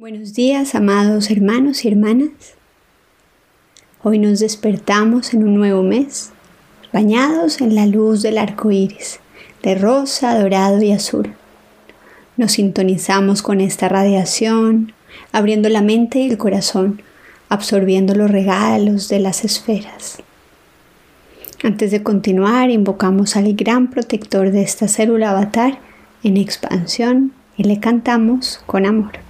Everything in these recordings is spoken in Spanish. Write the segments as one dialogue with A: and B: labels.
A: Buenos días, amados hermanos y hermanas. Hoy nos despertamos en un nuevo mes, bañados en la luz del arco iris, de rosa, dorado y azul. Nos sintonizamos con esta radiación, abriendo la mente y el corazón, absorbiendo los regalos de las esferas. Antes de continuar, invocamos al gran protector de esta célula avatar en expansión y le cantamos con amor.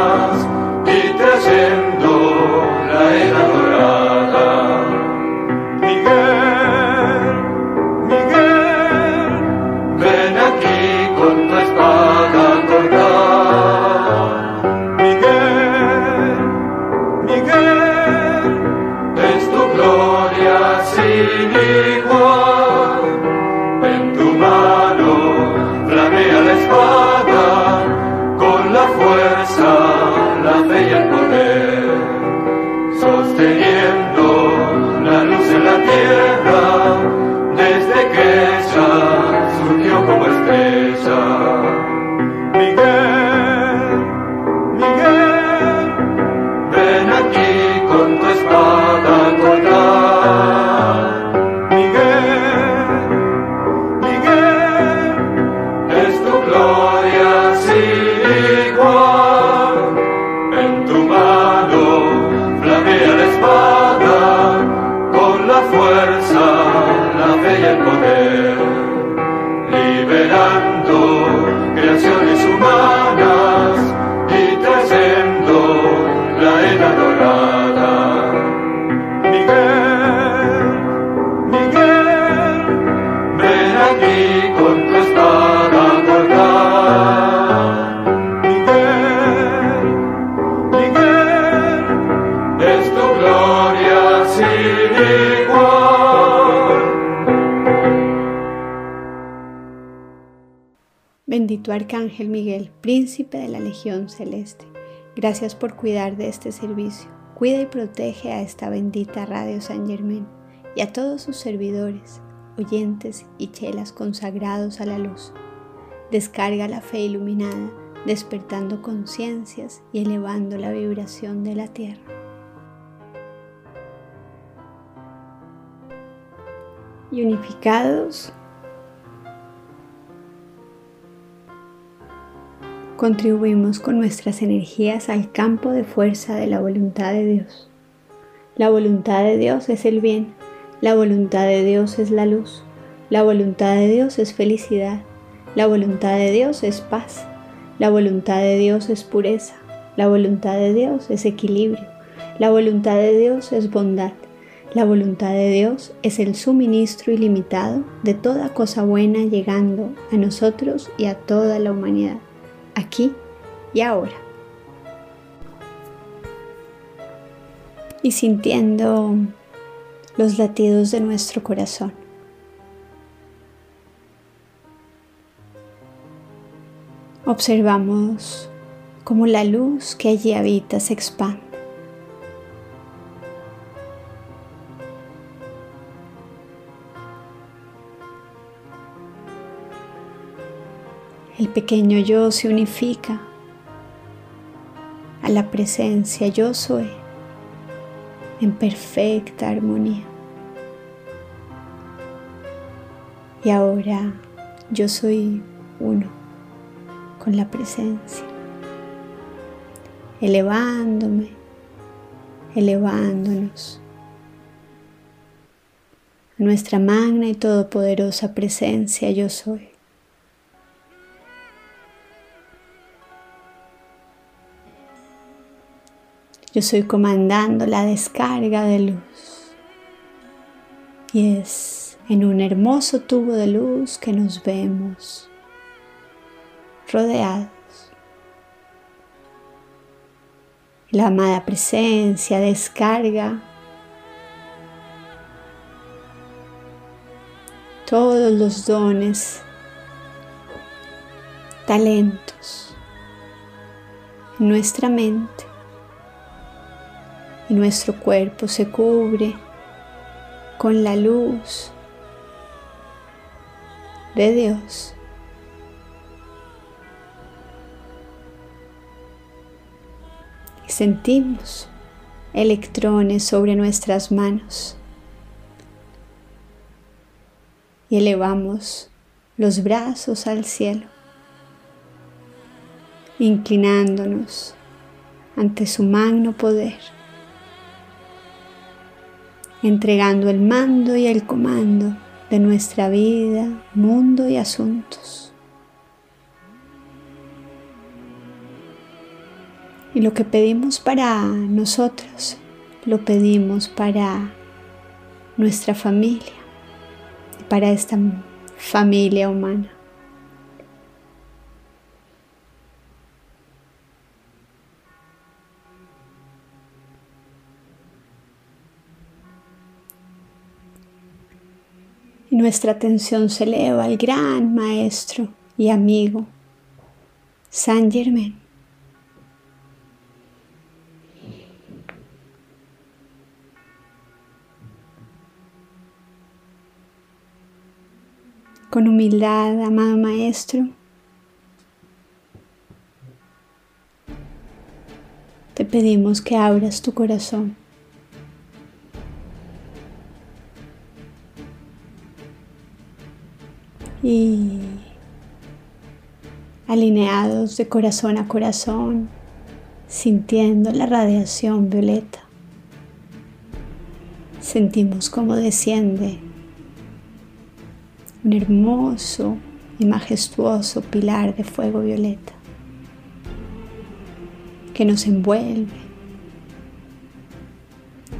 A: Arcángel Miguel, príncipe de la Legión Celeste, gracias por cuidar de este servicio. Cuida y protege a esta bendita Radio San Germán y a todos sus servidores, oyentes y chelas consagrados a la luz. Descarga la fe iluminada, despertando conciencias y elevando la vibración de la tierra. Y unificados contribuimos con nuestras energías al campo de fuerza de la voluntad de Dios. La voluntad de Dios es el bien, la voluntad de Dios es la luz, la voluntad de Dios es felicidad, la voluntad de Dios es paz, la voluntad de Dios es pureza, la voluntad de Dios es equilibrio, la voluntad de Dios es bondad, la voluntad de Dios es el suministro ilimitado de toda cosa buena llegando a nosotros y a toda la humanidad aquí y ahora. Y sintiendo los latidos de nuestro corazón. Observamos cómo la luz que allí habita se expande. El pequeño yo se unifica a la presencia yo soy en perfecta armonía. Y ahora yo soy uno con la presencia, elevándome, elevándonos nuestra magna y todopoderosa presencia yo soy. Yo estoy comandando la descarga de luz. Y es en un hermoso tubo de luz que nos vemos rodeados. La amada presencia descarga todos los dones, talentos en nuestra mente y nuestro cuerpo se cubre con la luz de Dios. Sentimos electrones sobre nuestras manos. Y elevamos los brazos al cielo, inclinándonos ante su magno poder, entregando el mando y el comando de nuestra vida, mundo y asuntos. Y lo que pedimos para nosotros, lo pedimos para nuestra familia para esta familia humana. Nuestra atención se eleva al gran maestro y amigo Saint Germain. Con humildad, amado maestro, te pedimos que abras tu corazón y alineados de corazón a corazón, sintiendo la radiación violeta. Sentimos cómo desciende un hermoso y majestuoso pilar de fuego violeta que nos envuelve.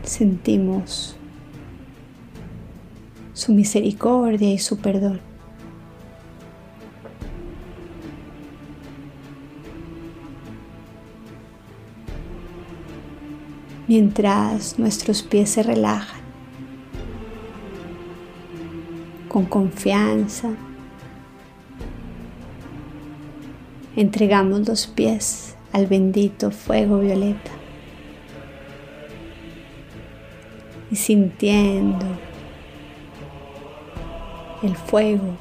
A: Sentimos su misericordia y su perdón. Mientras nuestros pies se relajan con confianza. Entregamos los pies al bendito fuego violeta y sintiendo el fuego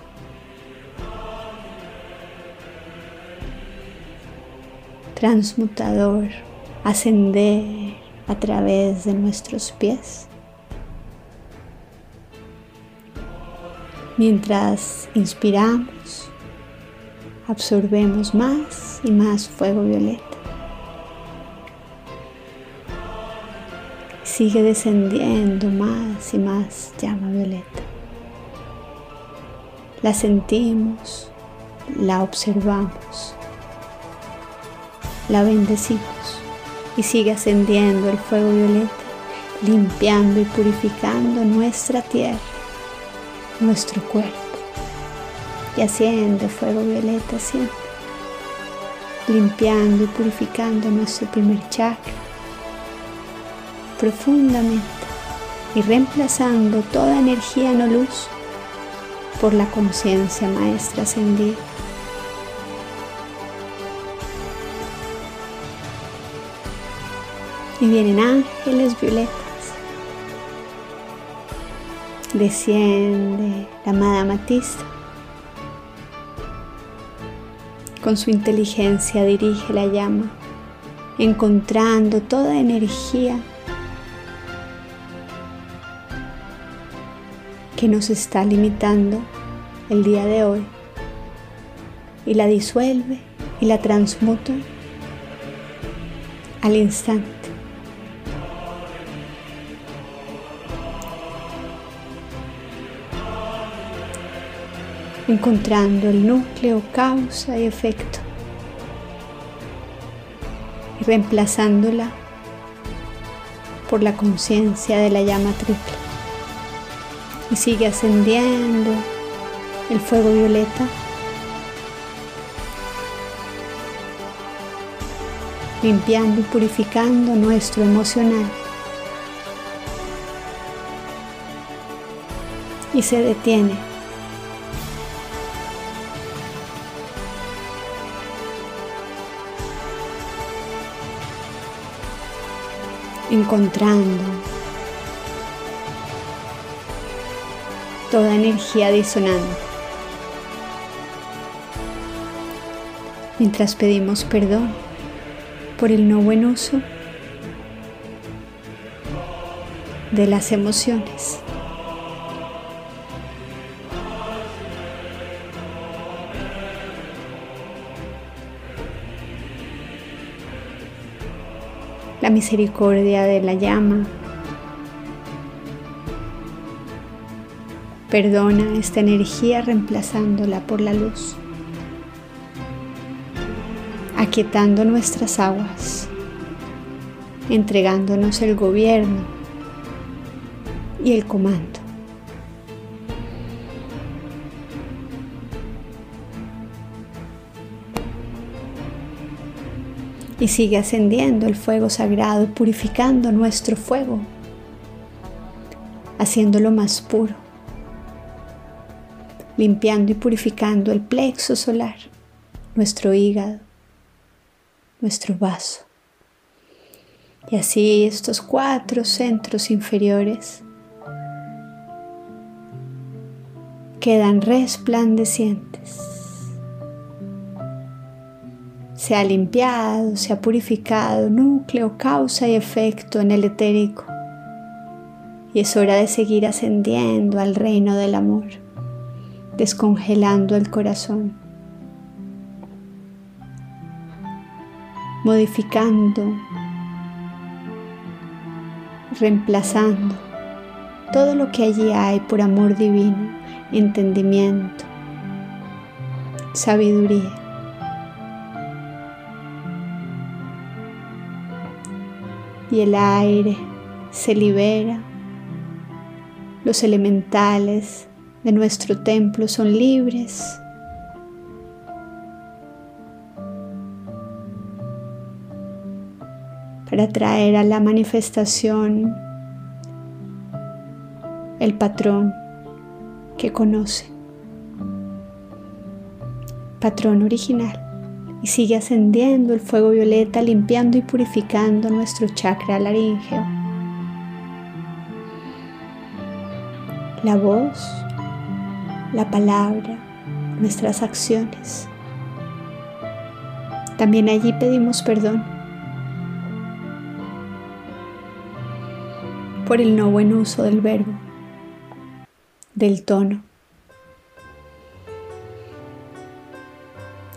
A: transmutador ascender a través de nuestros pies. Mientras inspiramos, absorbemos más y más fuego violeta. Sigue descendiendo más y más llama violeta. La sentimos, la observamos, la bendecimos y sigue ascendiendo el fuego violeta, limpiando y purificando nuestra tierra, nuestro cuerpo. Y asciende fuego violeta siempre, limpiando y purificando nuestro primer chakra profundamente y reemplazando toda energía no luz por la conciencia maestra ascendida. Y vienen ángeles violetas. Desciende la amada Matista. Con su inteligencia dirige la llama, encontrando toda energía que nos está limitando el día de hoy y la disuelve y la transmuta al instante. Encontrando el núcleo, causa y efecto, y reemplazándola por la conciencia de la llama triple. Y sigue ascendiendo el fuego violeta. limpiando y purificando nuestro emocional. Y se detiene encontrando toda energía disonante. Mientras pedimos perdón por el no buen uso de las emociones. Misericordia de la llama Perdona esta energía reemplazándola por la luz, aquietando nuestras aguas, entregándonos el gobierno y el comando. Y sigue ascendiendo el fuego sagrado, purificando nuestro fuego, haciéndolo más puro limpiando y purificando el plexo solar, nuestro hígado, nuestro vaso. Y así estos cuatro centros inferiores quedan resplandecientes. Se ha limpiado, se ha purificado núcleo, causa y efecto en el etérico. Y es hora de seguir ascendiendo al reino del amor descongelando el corazón, modificando, reemplazando todo lo que allí hay por amor divino, entendimiento, sabiduría. Y el aire se libera, los elementales de nuestro templo son libres. para traer a la manifestación el patrón que conoce, patrón original, y sigue ascendiendo el fuego violeta, limpiando y purificando nuestro chakra laríngeo. La voz la palabra, nuestras acciones. También allí pedimos perdón por el no buen uso del verbo, del tono.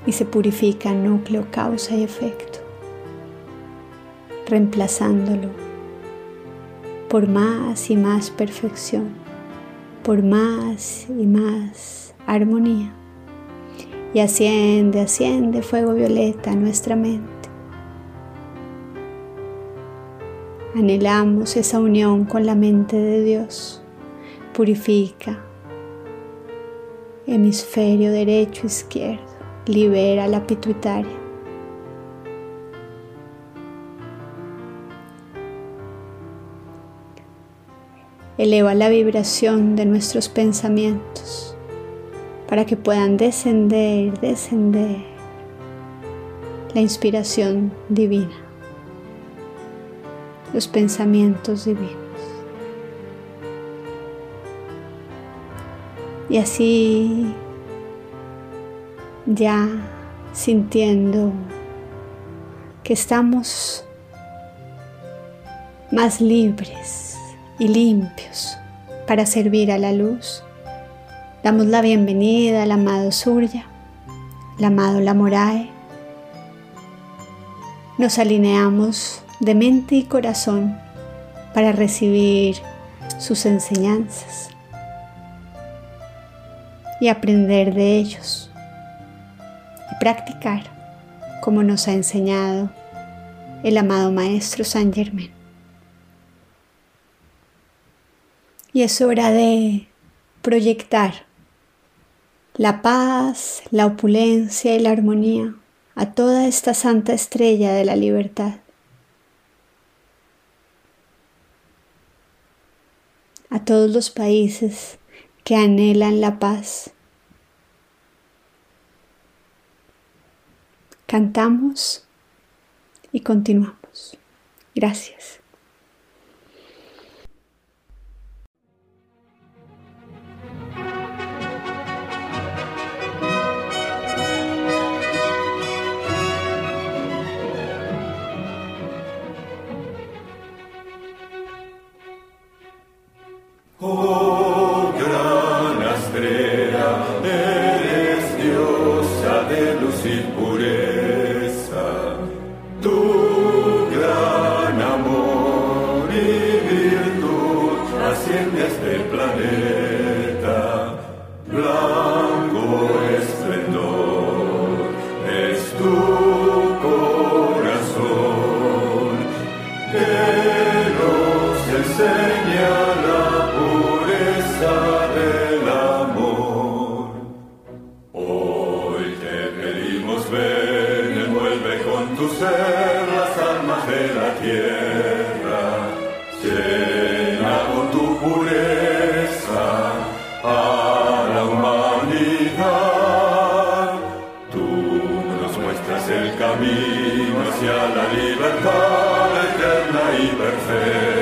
A: Y se purifica núcleo, causa y efecto, reemplazándolo por más y más perfección por más y más armonía. Y asciende, asciende fuego violeta a nuestra mente. Anhelamos esa unión con la mente de Dios. Purifica. Hemisferio derecho, izquierdo. Libera la pituitaria. eleva la vibración de nuestros pensamientos para que puedan descender, descender la inspiración divina, los pensamientos divinos. Y así ya sintiendo que estamos más libres y limpios para servir a la luz. Damos la bienvenida al amado Surya, al amado Lamorae. Nos alineamos de mente y corazón para recibir sus enseñanzas y aprender de ellos y practicar como nos ha enseñado el amado Maestro San Germán. Y es hora de proyectar la paz, la opulencia y la armonía a toda esta santa estrella de la libertad. A todos los países que anhelan la paz. cantamos y continuamos. Gracias. Oh. es el camino hacia la libertad eterna y perfecta.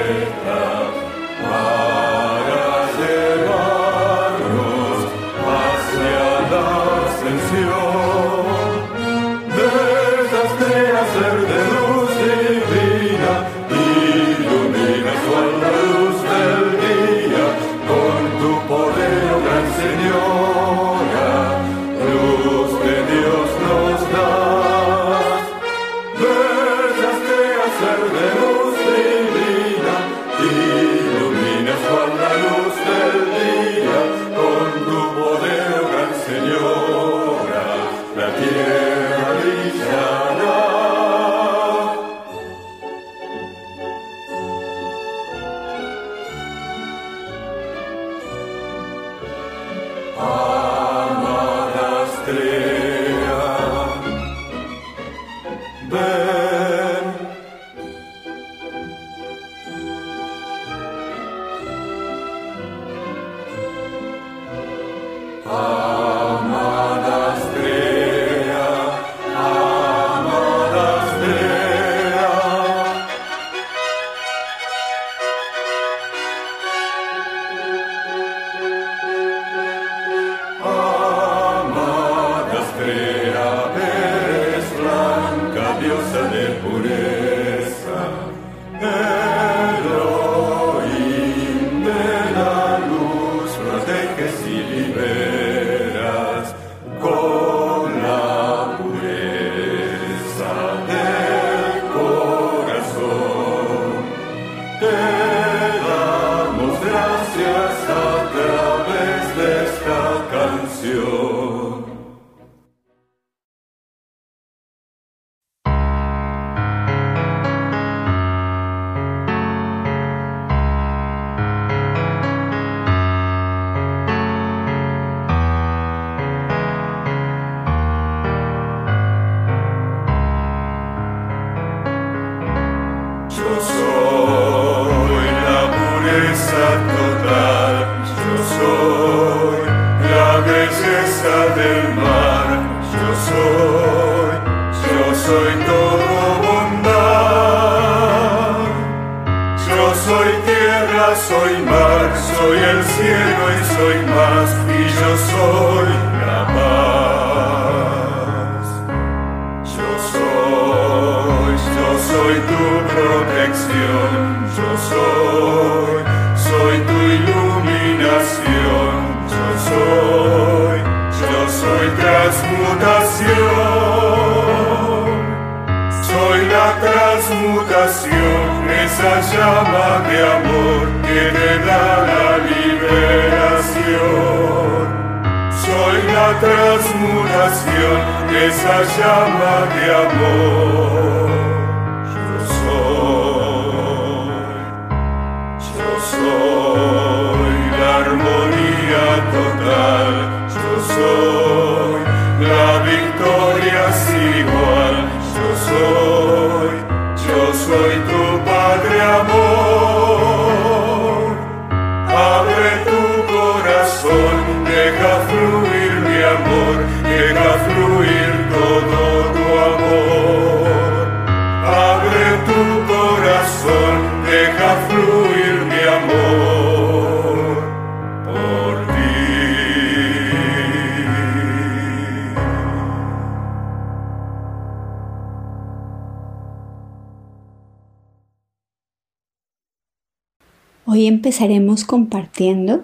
A: Hoy empezaremos compartiendo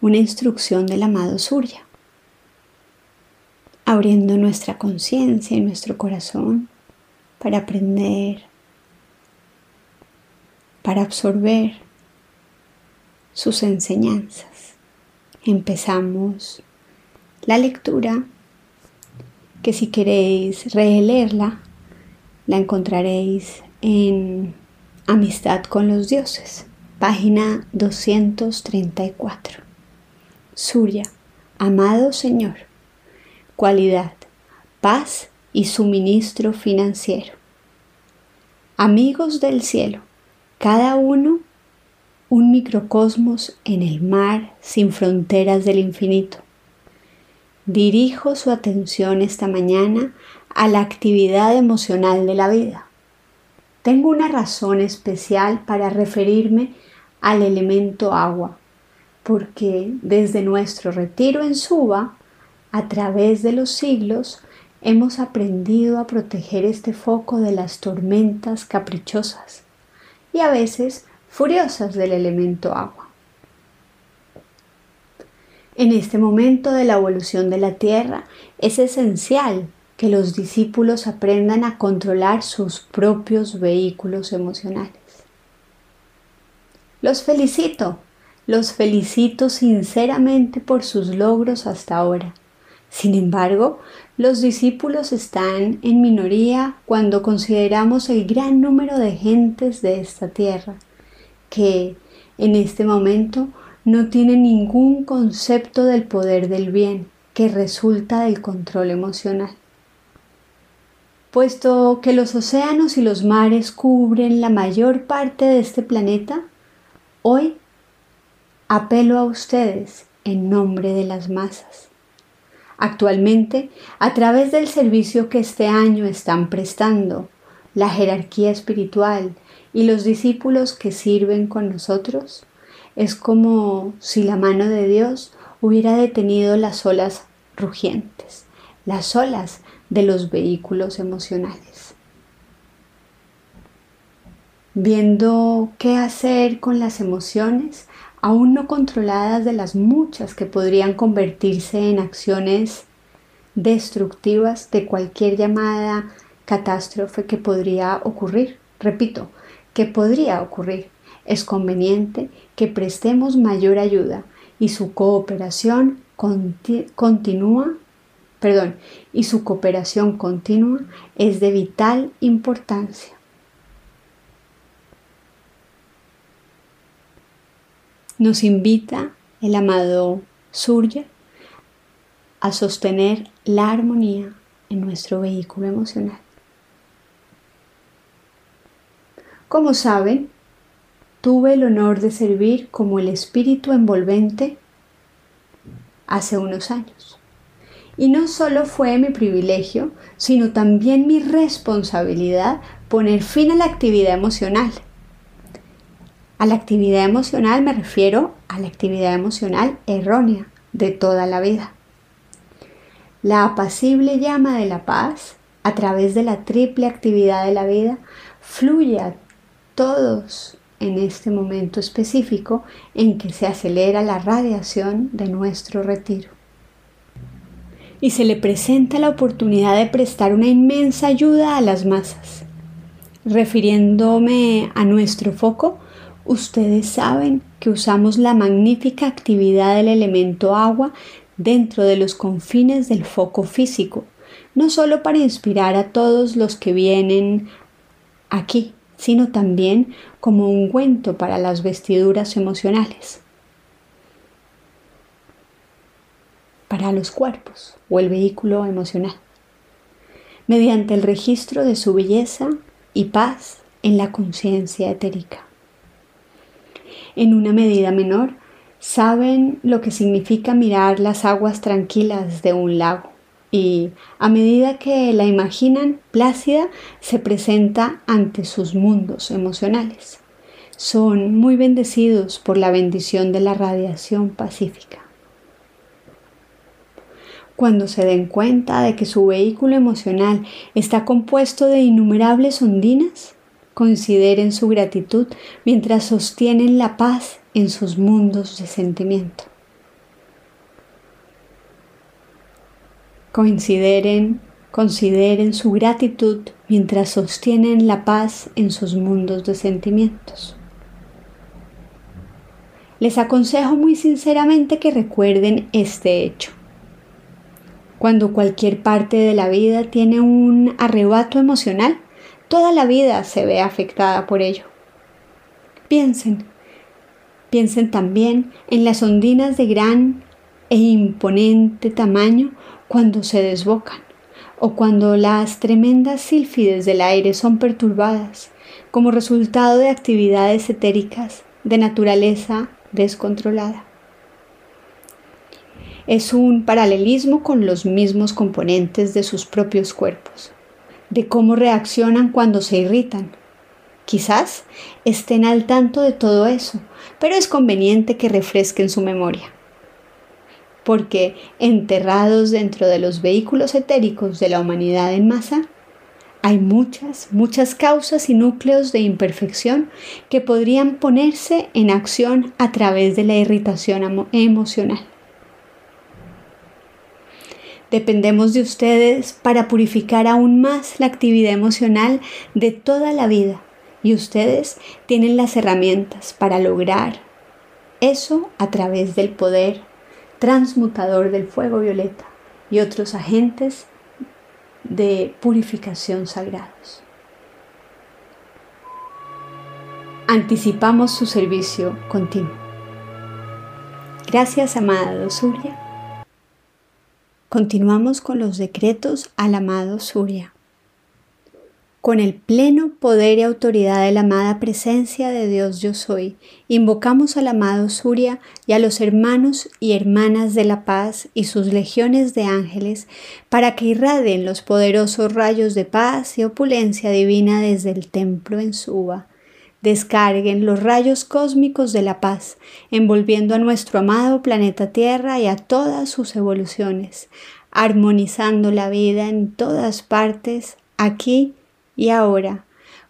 A: una instrucción del amado Surya. abriendo nuestra conciencia y nuestro corazón para aprender, para absorber sus enseñanzas. Empezamos la lectura que si queréis releerla, la encontraréis en Amistad con los Dioses, página 234. Surya, amado Señor, cualidad, paz y suministro financiero. Amigos del cielo, cada uno un microcosmos en el mar sin fronteras del infinito. Dirijo su atención esta mañana a la actividad emocional de la vida. Tengo una razón especial para referirme al elemento agua, porque desde nuestro retiro en Suba, a través de los siglos, hemos aprendido a proteger este foco de las tormentas caprichosas y a veces furiosas del elemento agua. En este momento de la evolución de la Tierra es esencial que los discípulos aprendan a controlar sus propios vehículos emocionales. Los felicito, los felicito sinceramente por sus logros hasta ahora. Sin embargo, los discípulos están en minoría cuando consideramos el gran número de gentes de esta tierra que en este momento no tienen ningún concepto del poder del bien que resulta del control emocional puesto que los océanos y los mares cubren la mayor parte de este planeta, hoy apelo a ustedes en nombre de las masas. Actualmente, a través del servicio que este año están prestando, la jerarquía espiritual y los discípulos que sirven con nosotros, es como si la mano de Dios hubiera detenido las olas rugientes, las olas de los vehículos emocionales. Viendo qué hacer con las emociones aún no controladas de las muchas que podrían convertirse en acciones destructivas de cualquier llamada catástrofe que podría ocurrir. Repito, que podría ocurrir. Es conveniente que prestemos mayor ayuda y su cooperación continúa perdón, y su cooperación continua es de vital importancia. Nos invita el amado Surya a sostener la armonía en nuestro vehículo emocional. Como saben, tuve el honor de servir como el espíritu envolvente hace unos años. Y no solo fue mi privilegio, sino también mi responsabilidad poner fin a la actividad emocional. A la actividad emocional me refiero a la actividad emocional errónea de toda la vida. La apacible llama de la paz, a través de la triple actividad de la vida, fluye a todos en este momento específico en que se acelera la radiación de nuestro retiro y se le presenta la oportunidad de prestar una inmensa ayuda a las masas. Refiriéndome a nuestro foco, ustedes saben que usamos la magnífica actividad del elemento agua dentro de los confines del foco físico, no solo para inspirar a todos los que vienen aquí, sino también como ungüento para las vestiduras emocionales. Para los cuerpos o el vehículo emocional, mediante el registro de su belleza y paz en la conciencia etérica. En una medida menor, saben lo que significa mirar las aguas tranquilas de un lago y a medida que la imaginan plácida se presenta ante sus mundos emocionales. Son muy bendecidos por la bendición de la radiación pacífica cuando se den cuenta de que su vehículo emocional está compuesto de innumerables ondinas, consideren su gratitud mientras sostienen la paz en sus mundos de sentimiento. Consideren, consideren su gratitud mientras sostienen la paz en sus mundos de sentimientos. Les aconsejo muy sinceramente que recuerden este hecho. Cuando cualquier parte de la vida tiene un arrebato emocional, toda la vida se ve afectada por ello. Piensen, piensen también en las ondinas de gran e imponente tamaño cuando se desbocan o cuando las tremendas sílfides del aire son perturbadas como resultado de actividades etéricas de naturaleza descontrolada. Es un paralelismo con los mismos componentes de sus propios cuerpos, de cómo reaccionan cuando se irritan. Quizás estén al tanto de todo eso, pero es conveniente que refresquen su memoria porque enterrados dentro de los vehículos etéricos de la humanidad en masa, hay muchas, muchas causas y núcleos de imperfección que podrían ponerse en acción a través de la irritación emocional. Dependemos de ustedes para purificar aún más la actividad emocional de toda la vida y ustedes tienen las herramientas para lograr eso a través del poder transmutador del fuego violeta y otros agentes de purificación sagrados. Anticipamos su servicio continuo. Gracias, amada Surya. Continuamos con los decretos al amado Surya con el pleno poder y autoridad de la amada presencia de Dios yo soy, invocamos al amado Surya y a los hermanos y hermanas de la paz y sus legiones de ángeles para que irradien los poderosos rayos de paz y opulencia divina desde el templo en Suba. Descarguen los rayos cósmicos de la paz, envolviendo a nuestro amado planeta Tierra y a todas sus evoluciones, armonizando la vida en todas partes, aquí y ahora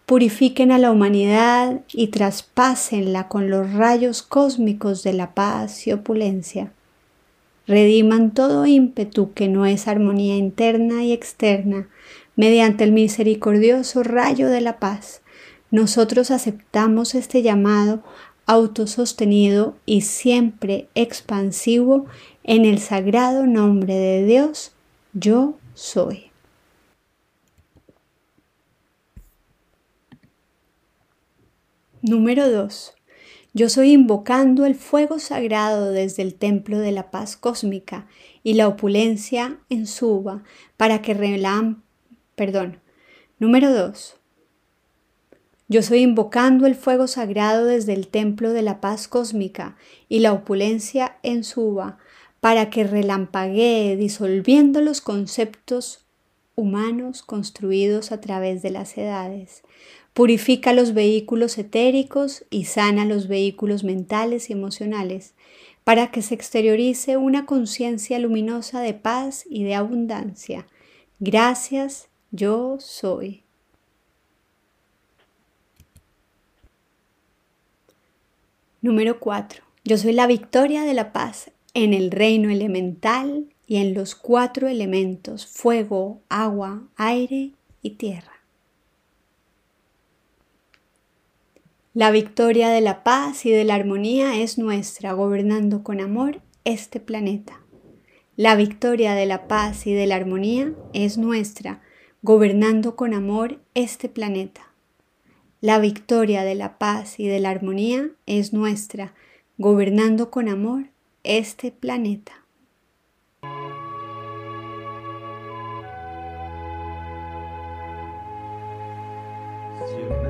A: purifiquen a la humanidad y traspásenla con los rayos cósmicos de la paz y opulencia. Rediman todo ímpetu que no es armonía interna y externa mediante el misericordioso rayo de la paz. Nosotros aceptamos este llamado autosostenido y siempre expansivo en el sagrado nombre de Dios, yo soy. Número 2. Yo soy invocando el fuego sagrado desde el templo de la paz cósmica y la opulencia en suba para que relam... Perdón. Número 2. Yo soy invocando el fuego sagrado desde el templo de la paz cósmica y la opulencia en suba para que relampaguee disolviendo los conceptos humanos construidos a través de las edades, Purifica los vehículos etéricos y sana los vehículos mentales y emocionales para que se exteriorice una conciencia luminosa de paz y de abundancia. Gracias, yo soy. Número 4. Yo soy la victoria de la paz en el reino elemental y en los cuatro elementos, fuego, agua, aire y tierra. La victoria de la paz y de la armonía es nuestra, gobernando con amor este planeta. La victoria de la paz y de la armonía es nuestra, gobernando con amor este planeta. La victoria de la paz y de la armonía es nuestra, gobernando con amor este planeta.
B: Este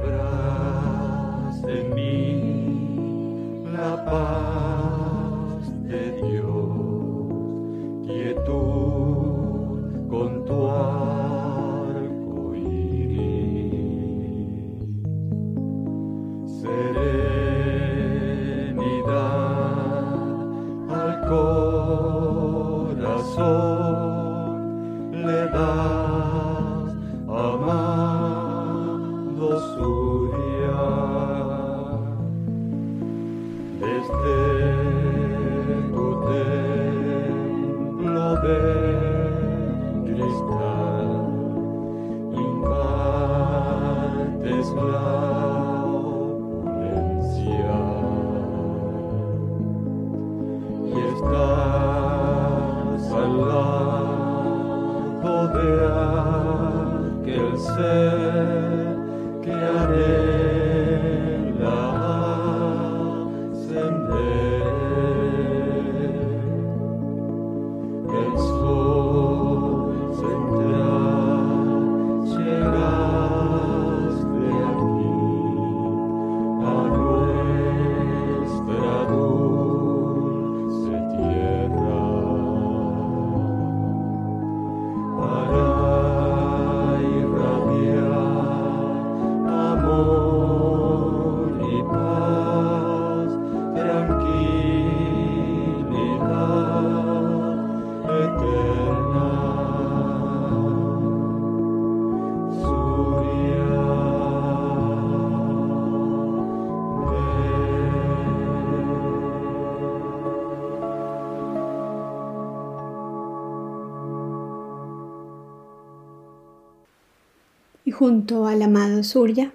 A: junto al amado Surya,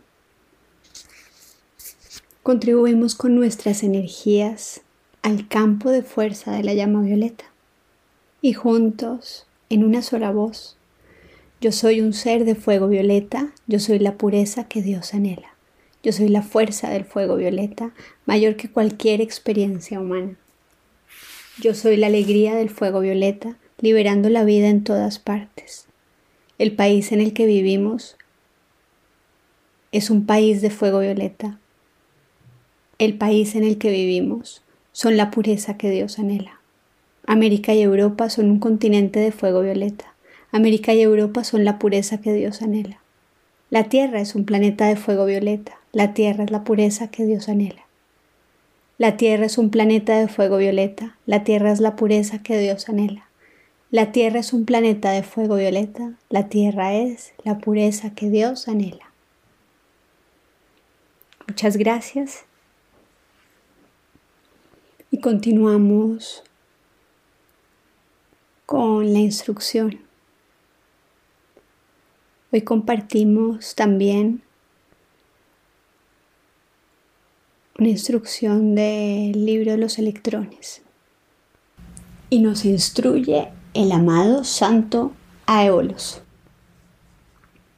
A: contribuimos con nuestras energías al campo de fuerza de la llama violeta. Y juntos, en una sola voz, yo soy un ser de fuego violeta, yo soy la pureza que Dios anhela. Yo soy la fuerza del fuego violeta, mayor que cualquier experiencia humana. Yo soy la alegría del fuego violeta, liberando la vida en todas partes. El país en el que vivimos es un país de fuego violeta. El país en el que vivimos son la pureza que Dios anhela. América y Europa son un continente de fuego violeta. América y Europa son la pureza que Dios anhela. La Tierra es un planeta de fuego violeta. La Tierra es la pureza que Dios anhela. La Tierra es un planeta de fuego violeta. La Tierra es la pureza que Dios anhela. La Tierra es un planeta de fuego violeta. La Tierra es la pureza que Dios anhela. Muchas gracias. Y continuamos con la instrucción. Hoy compartimos también una instrucción del libro de los electrones. Y nos instruye el amado Santo Aeolos.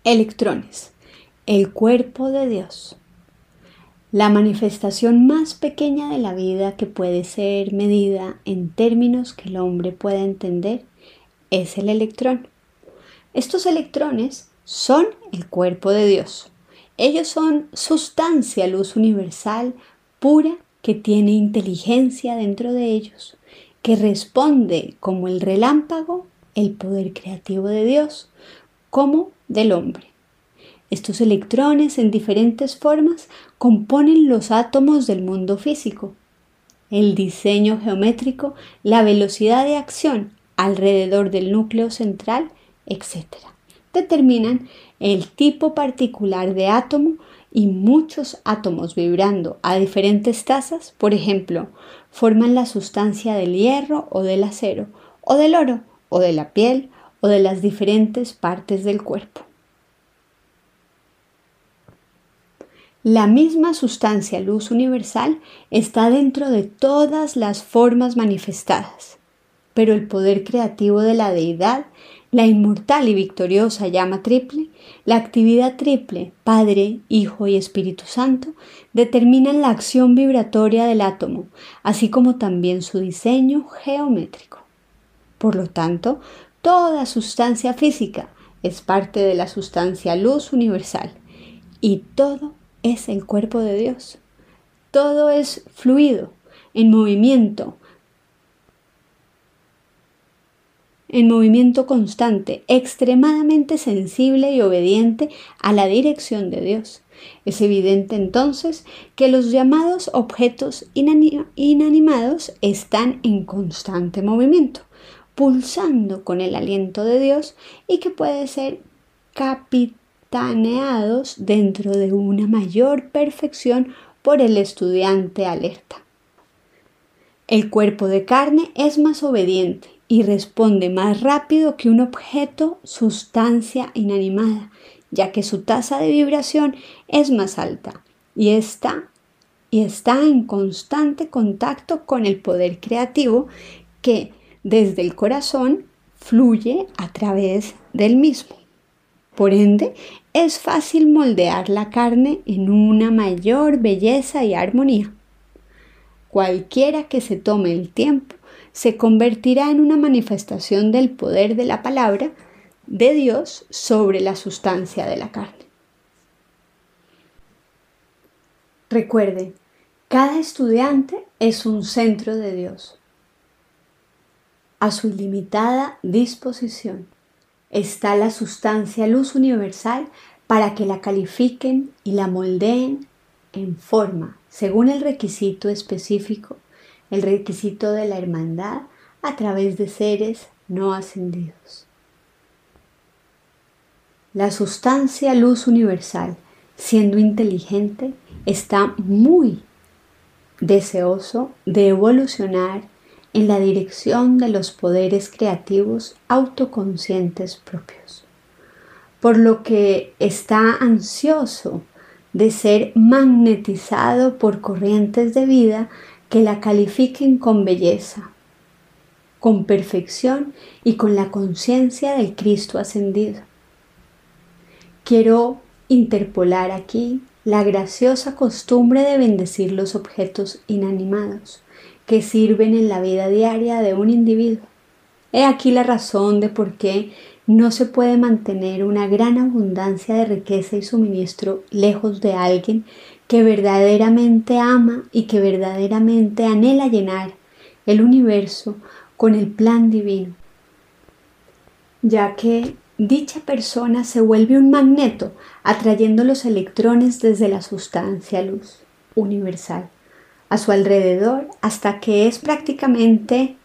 A: Electrones, el cuerpo de Dios la manifestación más pequeña de la vida que puede ser medida en términos que el hombre pueda entender es el electrón. Estos electrones son el cuerpo de Dios. Ellos son sustancia, luz universal, pura, que tiene inteligencia dentro de ellos, que responde como el relámpago, el poder creativo de Dios, como del hombre. Estos electrones en diferentes formas componen los átomos del mundo físico. El diseño geométrico, la velocidad de acción alrededor del núcleo central, etc. Determinan el tipo particular de átomo y muchos átomos vibrando a diferentes tasas, por ejemplo, forman la sustancia del hierro o del acero, o del oro, o de la piel, o de las diferentes partes del cuerpo. La misma sustancia luz universal está dentro de todas las formas manifestadas, pero el poder creativo de la deidad, la inmortal y victoriosa llama triple, la actividad triple, Padre, Hijo y Espíritu Santo, determinan la acción vibratoria del átomo, así como también su diseño geométrico. Por lo tanto, toda sustancia física es parte de la sustancia luz universal y todo es el cuerpo de Dios. Todo es fluido, en movimiento, en movimiento constante, extremadamente sensible y obediente a la dirección de Dios. Es evidente entonces que los llamados objetos inanimados están en constante movimiento, pulsando con el aliento de Dios y que puede ser dentro de una mayor perfección por el estudiante alerta. El cuerpo de carne es más obediente y responde más rápido que un objeto sustancia inanimada, ya que su tasa de vibración es más alta y está, y está en constante contacto con el poder creativo que desde el corazón fluye a través del mismo. Por ende, es fácil moldear la carne en una mayor belleza y armonía. Cualquiera que se tome el tiempo se convertirá en una manifestación del poder de la palabra de Dios sobre la sustancia de la carne. Recuerde, cada estudiante es un centro de Dios. A su ilimitada disposición está la sustancia luz universal para que la califiquen y la moldeen en forma, según el requisito específico, el requisito de la hermandad a través de seres no ascendidos. La sustancia luz universal, siendo inteligente, está muy deseoso de evolucionar en la dirección de los poderes creativos autoconscientes propios, por lo que está ansioso de ser magnetizado por corrientes de vida que la califiquen con belleza, con perfección y con la conciencia del Cristo ascendido. Quiero interpolar aquí la graciosa costumbre de bendecir los objetos inanimados que sirven en la vida diaria de un individuo. He aquí la razón de por qué no se puede mantener una gran abundancia de riqueza y suministro lejos de alguien que verdaderamente ama y que verdaderamente anhela llenar el universo con el plan divino, ya que dicha persona se vuelve un magneto atrayendo los electrones desde la sustancia luz universal a su alrededor hasta que es prácticamente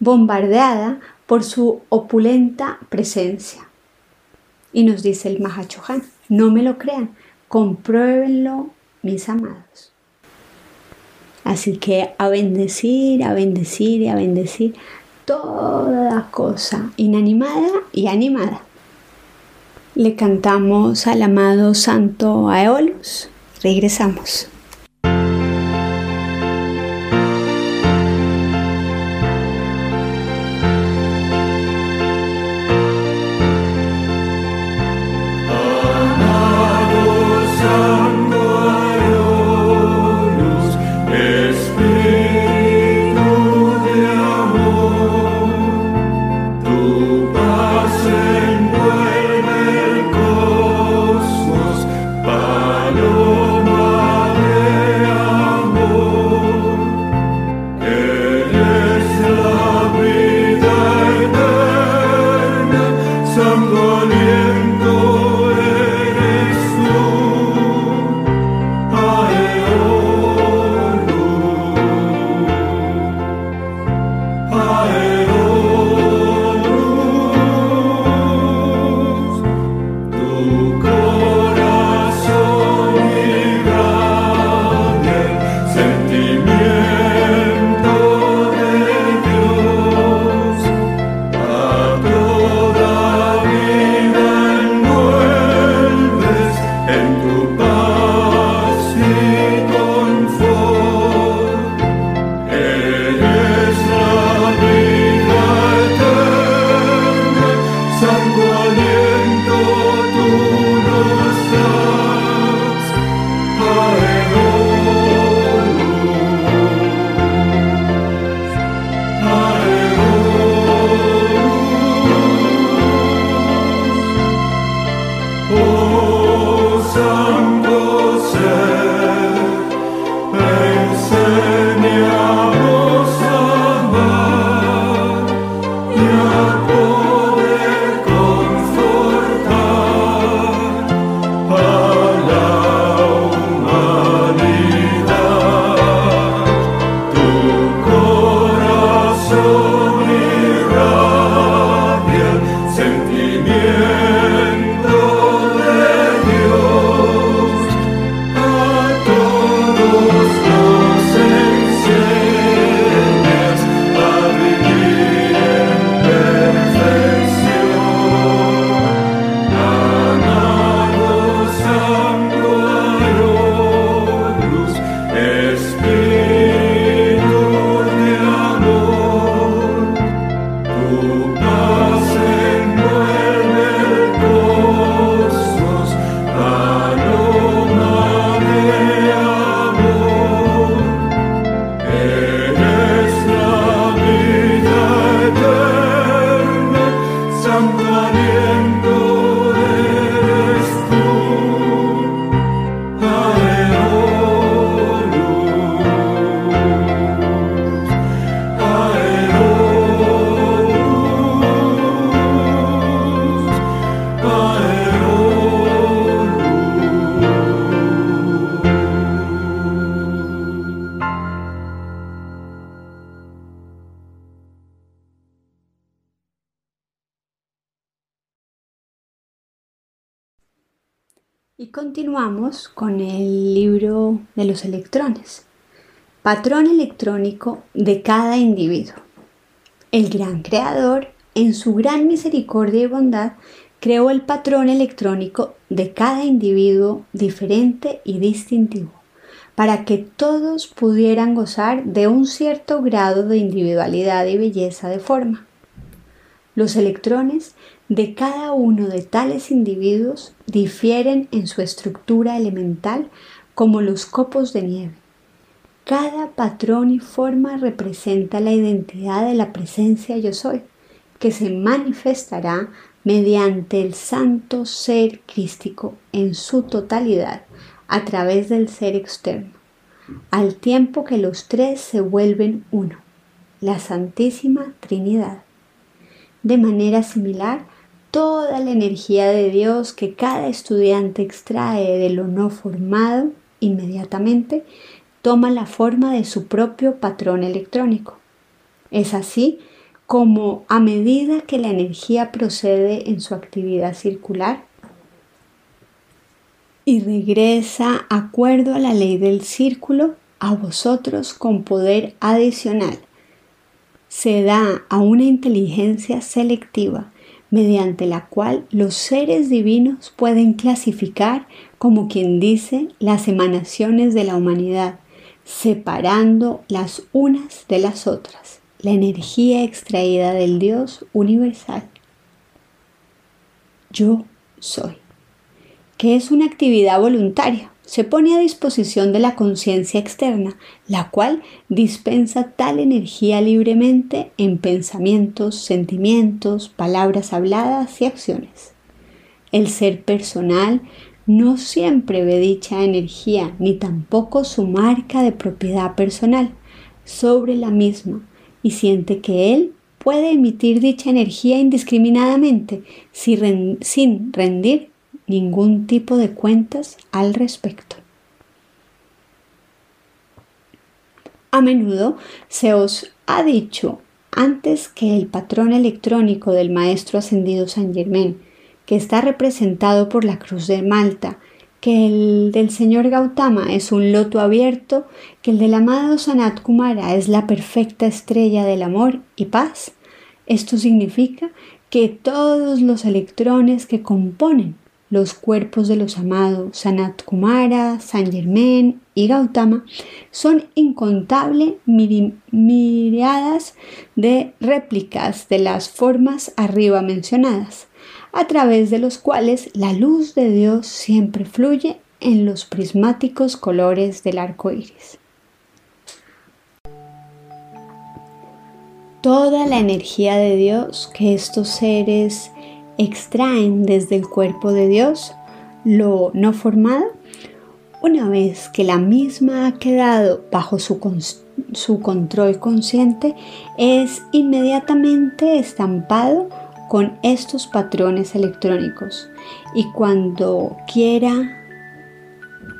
A: bombardeada por su opulenta presencia. Y nos dice el Mahachohan, no me lo crean, compruébenlo mis amados. Así que a bendecir, a bendecir y a bendecir toda cosa inanimada y animada. Le cantamos al amado Santo Aeolus. Regresamos. Patrón electrónico de cada individuo. El gran creador, en su gran misericordia y bondad, creó el patrón electrónico de cada individuo diferente y distintivo, para que todos pudieran gozar de un cierto grado de individualidad y belleza de forma. Los electrones de cada uno de tales individuos difieren en su estructura elemental como los copos de nieve. Cada patrón y forma representa la identidad de la presencia yo soy, que se manifestará mediante el santo ser crístico en su totalidad a través del ser externo, al tiempo que los tres se vuelven uno, la Santísima Trinidad. De manera similar, toda la energía de Dios que cada estudiante extrae de lo no formado inmediatamente toma la forma de su propio patrón electrónico. Es así como a medida que la energía procede en su actividad circular y regresa acuerdo a la ley del círculo a vosotros con poder adicional, se da a una inteligencia selectiva mediante la cual los seres divinos pueden clasificar, como quien dice, las emanaciones de la humanidad, separando las unas de las otras, la energía extraída del Dios universal. Yo soy, que es una actividad voluntaria, se pone a disposición de la conciencia externa, la cual dispensa tal energía libremente en pensamientos, sentimientos, palabras habladas y acciones. El ser personal no siempre ve dicha energía ni tampoco su marca de propiedad personal sobre la misma y siente que él puede emitir dicha energía indiscriminadamente sin rendir ningún tipo de cuentas al respecto. A menudo se os ha dicho antes que el patrón electrónico del Maestro Ascendido San Germán, que está representado por la Cruz de Malta, que el del Señor Gautama es un loto abierto, que el del amado Sanat Kumara es la perfecta estrella del amor y paz. Esto significa que todos los electrones que componen los cuerpos de los amados Sanat Kumara, San Germain y Gautama son incontables miradas de réplicas de las formas arriba mencionadas, a través de los cuales la luz de Dios siempre fluye en los prismáticos colores del arco iris. Toda la energía de Dios que estos seres extraen desde el cuerpo de Dios lo no formado, una vez que la misma ha quedado bajo su, su control consciente, es inmediatamente estampado con estos patrones electrónicos. Y cuando quiera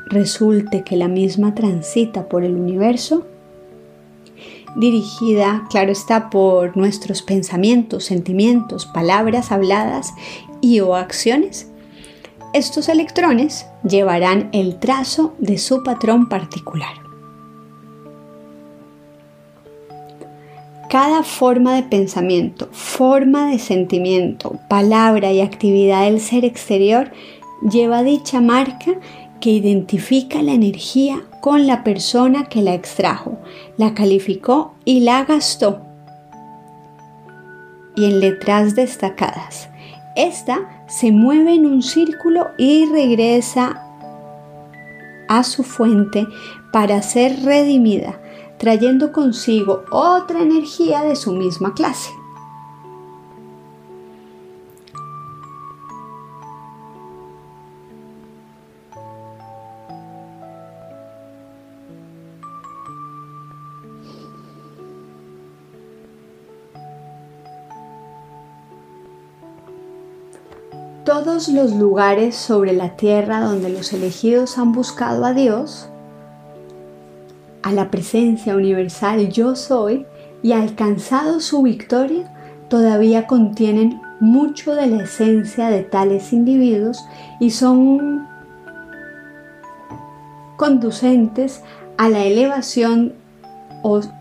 A: resulte que la misma transita por el universo, dirigida, claro está, por nuestros pensamientos, sentimientos, palabras habladas y o acciones, estos electrones llevarán el trazo de su patrón particular. Cada forma de pensamiento, forma de sentimiento, palabra y actividad del ser exterior lleva dicha marca que identifica la energía con la persona que la extrajo, la calificó y la gastó. Y en letras destacadas. Esta se mueve en un círculo y regresa a su fuente para ser redimida, trayendo consigo otra energía de su misma clase. Todos los lugares sobre la tierra donde los elegidos han buscado a Dios, a la presencia universal yo soy y alcanzado su victoria, todavía contienen mucho de la esencia de tales individuos y son conducentes a la elevación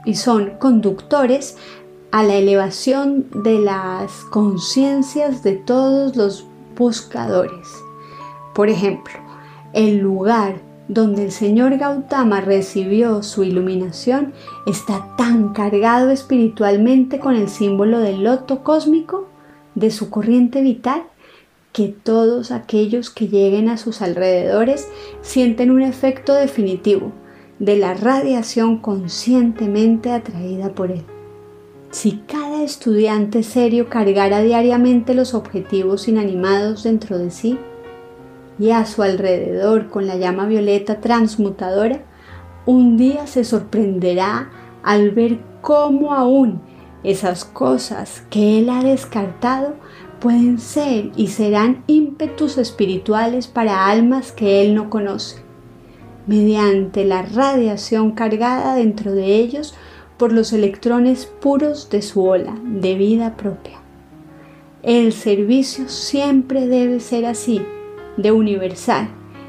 A: y son conductores a la elevación de las conciencias de todos los buscadores. Por ejemplo, el lugar donde el señor Gautama recibió su iluminación está tan cargado espiritualmente con el símbolo del loto cósmico de su corriente vital que todos aquellos que lleguen a sus alrededores sienten un efecto definitivo de la radiación conscientemente atraída por él. Si cada estudiante serio cargara diariamente los objetivos inanimados dentro de sí y a su alrededor con la llama violeta transmutadora, un día se sorprenderá al ver cómo aún esas cosas que él ha descartado pueden ser y serán ímpetus espirituales para almas que Él no conoce, mediante la radiación cargada dentro de ellos por los electrones puros de su ola de vida propia. El servicio siempre debe ser así, de universal,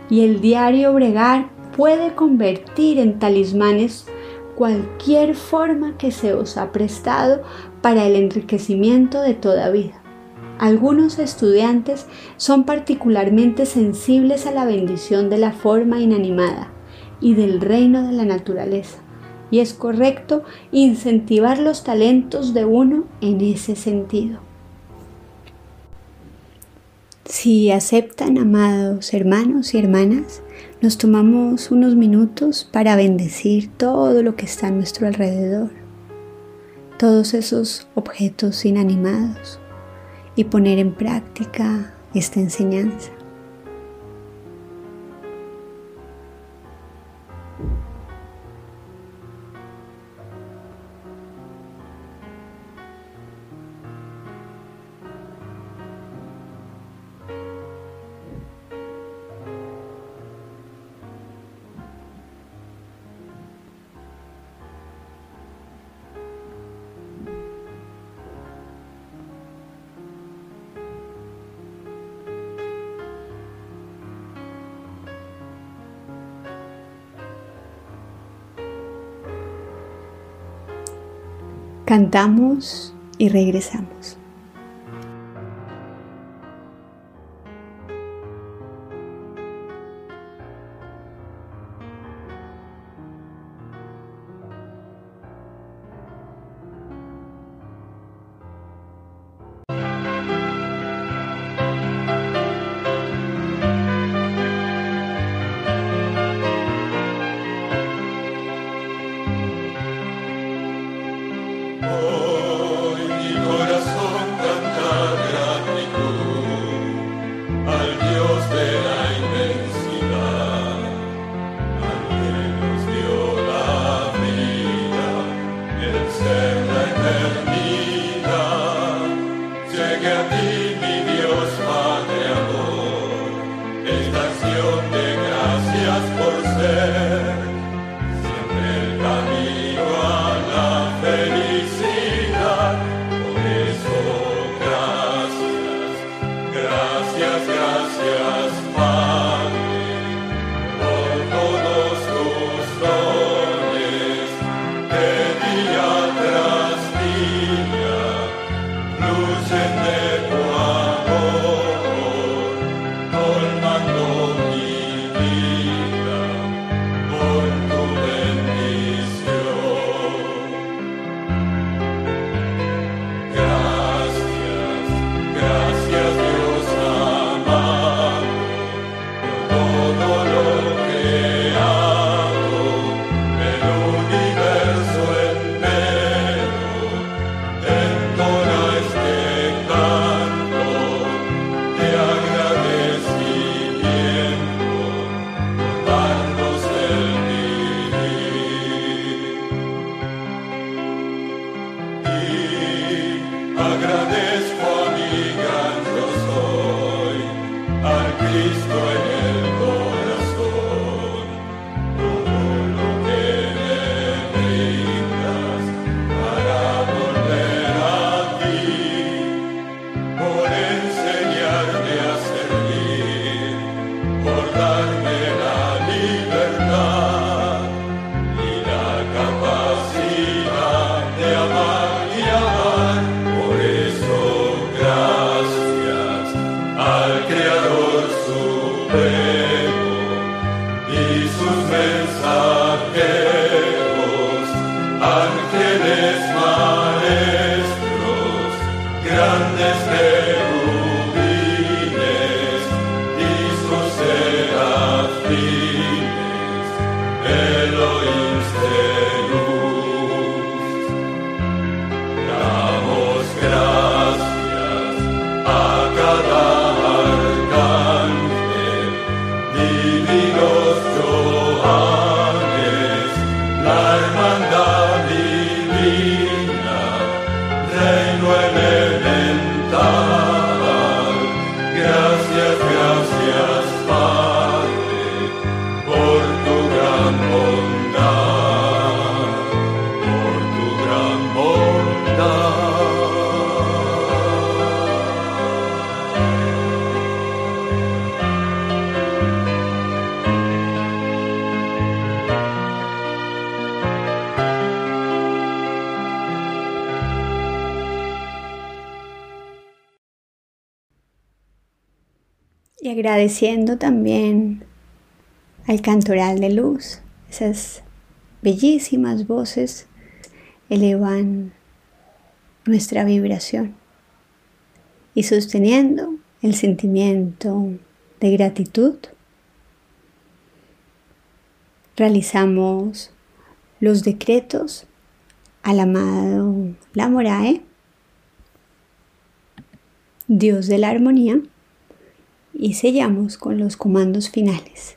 A: y el diario bregar puede convertir en talismanes cualquier forma que se os ha prestado para el enriquecimiento de toda vida. Algunos estudiantes son particularmente sensibles a la bendición de la forma inanimada y del reino de la naturaleza, y es correcto incentivar los talentos de uno en ese sentido. Si aceptan, amados hermanos y hermanas, nos tomamos unos minutos para bendecir todo lo que está a nuestro alrededor, todos esos objetos inanimados y poner en práctica esta enseñanza. Cantamos y regresamos. Agradeciendo también al cantoral de luz, esas bellísimas voces elevan nuestra vibración y sosteniendo el sentimiento de gratitud, realizamos los decretos al amado Lamorae, Dios de la armonía, y sellamos con los comandos finales.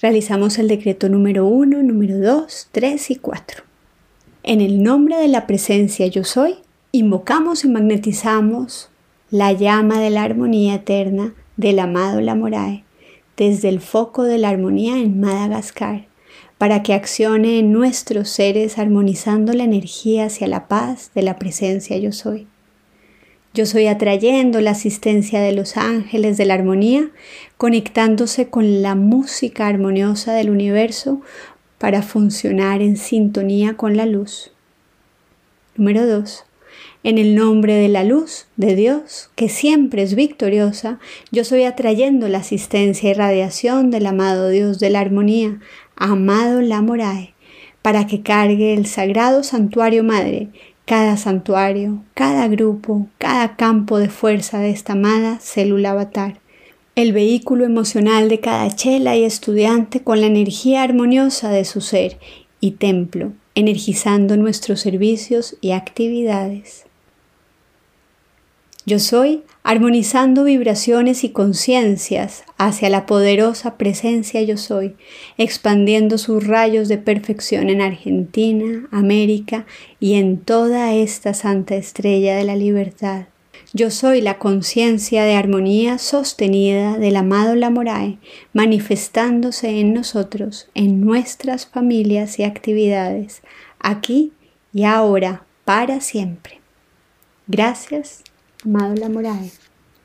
A: Realizamos el decreto número 1, número 2, 3 y 4. En el nombre de la presencia yo soy, invocamos y magnetizamos la llama de la armonía eterna del amado Lamorae desde el foco de la armonía en Madagascar para que accione en nuestros seres armonizando la energía hacia la paz de la presencia yo soy. Yo soy atrayendo la asistencia de los ángeles de la armonía, conectándose con la música armoniosa del universo para funcionar en sintonía con la luz. Número 2. En el nombre de la luz de Dios, que siempre es victoriosa, yo soy atrayendo la asistencia y radiación del amado Dios de la armonía, amado Lamorae, para que cargue el sagrado santuario madre, cada santuario, cada grupo, cada campo de fuerza de esta amada célula avatar, el vehículo emocional de cada chela y estudiante con la energía armoniosa de su ser y templo, energizando nuestros servicios y actividades. Yo soy armonizando vibraciones y conciencias hacia la poderosa presencia yo soy, expandiendo sus rayos de perfección en Argentina, América y en toda esta santa estrella de la libertad. Yo soy la conciencia de armonía sostenida del amado Lamorae, manifestándose en nosotros, en nuestras familias y actividades, aquí y ahora, para siempre. Gracias amado Lamorae.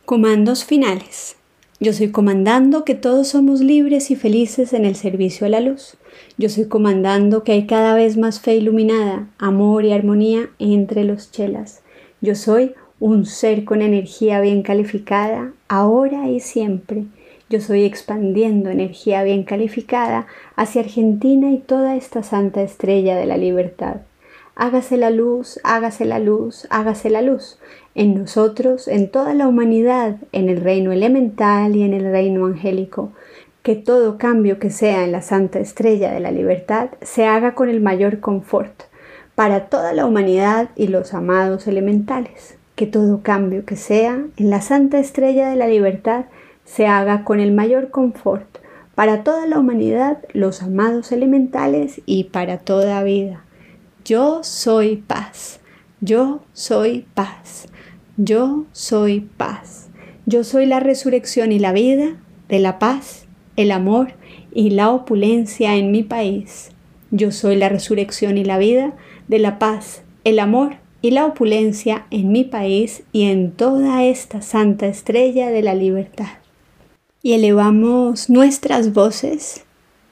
A: Comandos finales. Yo soy comandando que todos somos libres y felices en el servicio a la luz. Yo soy comandando que hay cada vez más fe iluminada, amor y armonía entre los chelas. Yo soy un ser con energía bien calificada, ahora y siempre. Yo soy expandiendo energía bien calificada hacia Argentina y toda esta santa estrella de la libertad. Hágase la luz, hágase la luz, hágase la luz, en nosotros, en toda la humanidad, en el reino elemental y en el reino angélico. Que todo cambio que sea en la santa estrella de la libertad se haga con el mayor confort para toda la humanidad y los amados elementales. Que todo cambio que sea en la santa estrella de la libertad se haga con el mayor confort para toda la humanidad, los amados elementales y para toda vida. Yo soy paz. Yo soy paz. Yo soy paz. Yo soy la resurrección y la vida de la paz, el amor y la opulencia en mi país. Yo soy la resurrección y la vida de la paz, el amor y la opulencia en mi país y en toda esta santa estrella de la libertad. Y elevamos nuestras voces,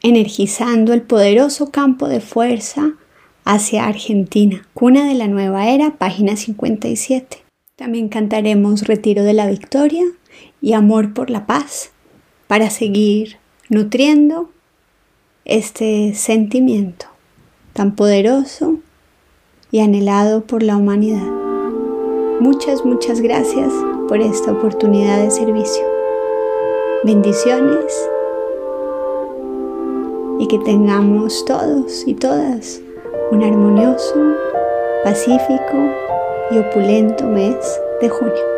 A: energizando el poderoso campo de fuerza hacia Argentina, cuna de la nueva era, página 57. También cantaremos Retiro de la Victoria y Amor por la Paz para seguir nutriendo este sentimiento tan poderoso y anhelado por la humanidad. Muchas, muchas gracias por esta oportunidad de servicio. Bendiciones y que tengamos todos y todas un armonioso, pacífico y opulento mes de junio.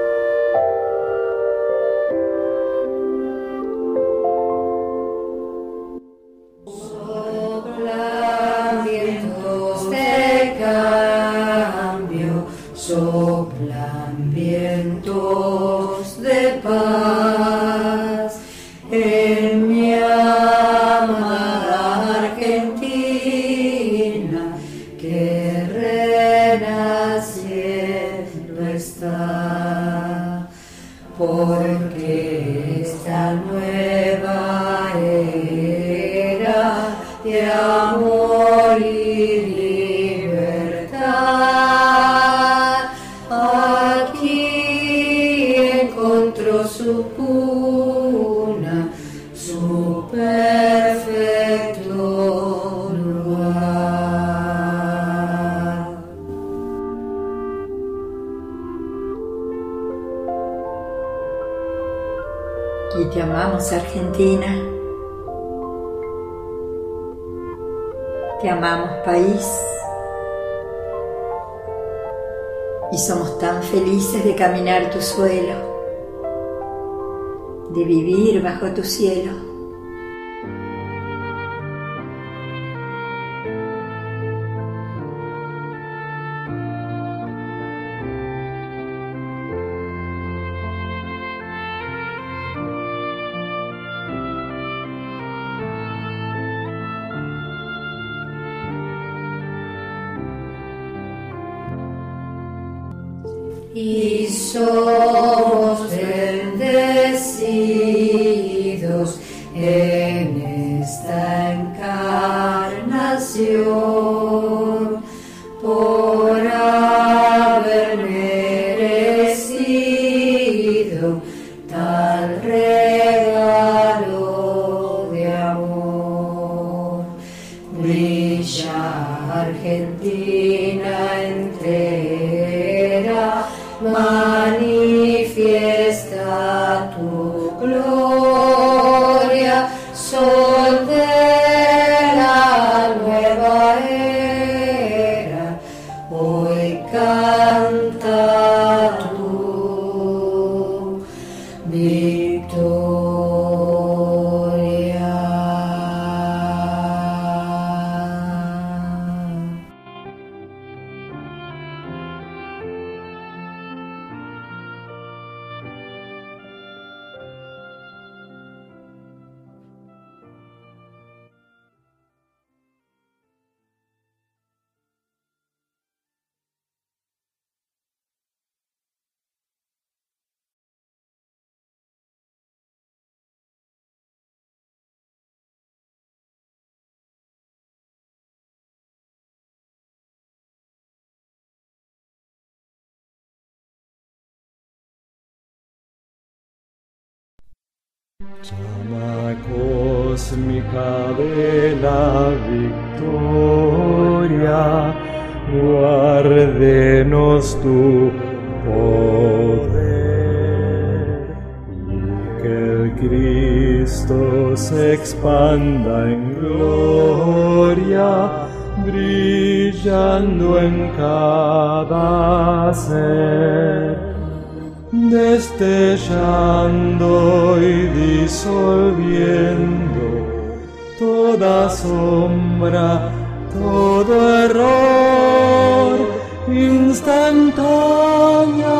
C: montaña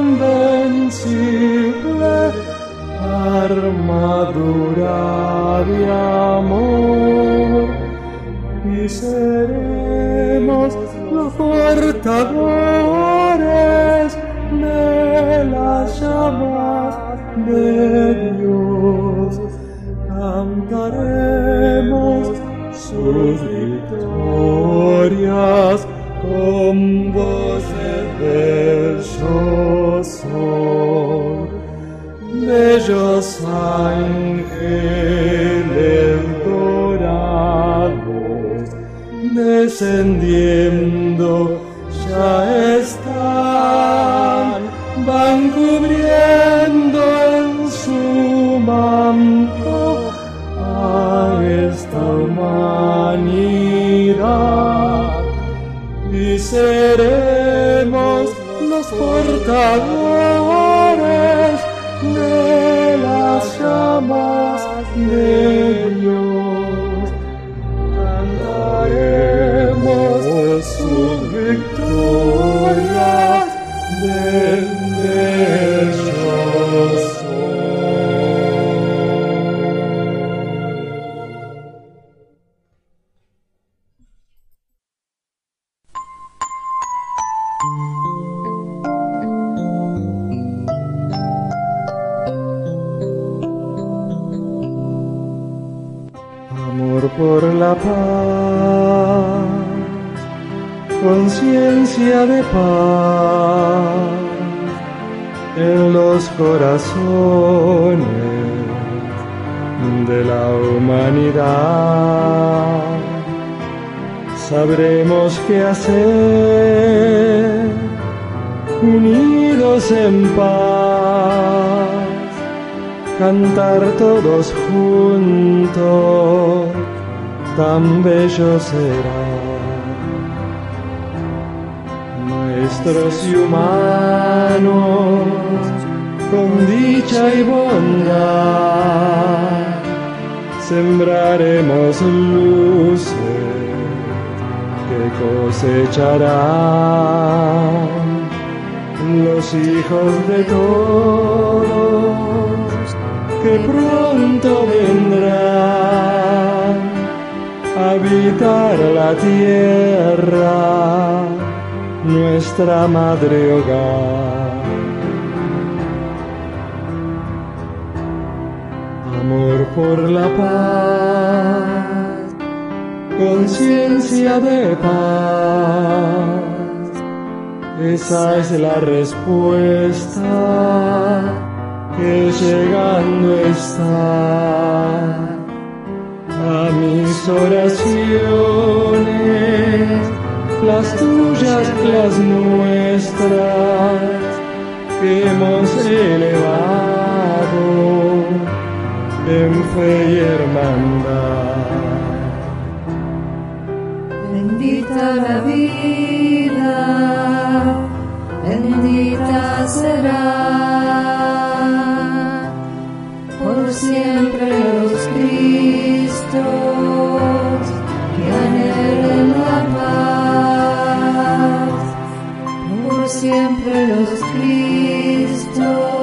C: invencible, armadura de amor, y seremos los portadores de las llamas de Dios. Cantaremos sus victorias con voz sol, bellos ángeles dorados descendiendo ya están, van cubriendo en su manto a esta humanidad. Y seré portadores de las llamas de
B: cantar todos juntos, tan bello será. Nuestros y humanos, con dicha y bondad, sembraremos luces que cosecharán los hijos de todos que pronto vendrán a habitar la tierra, nuestra madre hogar. Amor por la paz, conciencia de paz esa es la respuesta que llegando está a mis oraciones, las tuyas, las nuestras, que hemos elevado en fe y hermandad.
D: Bendita la vida, bendita será. Por siempre los Cristos que anhelen la paz, por siempre los Cristos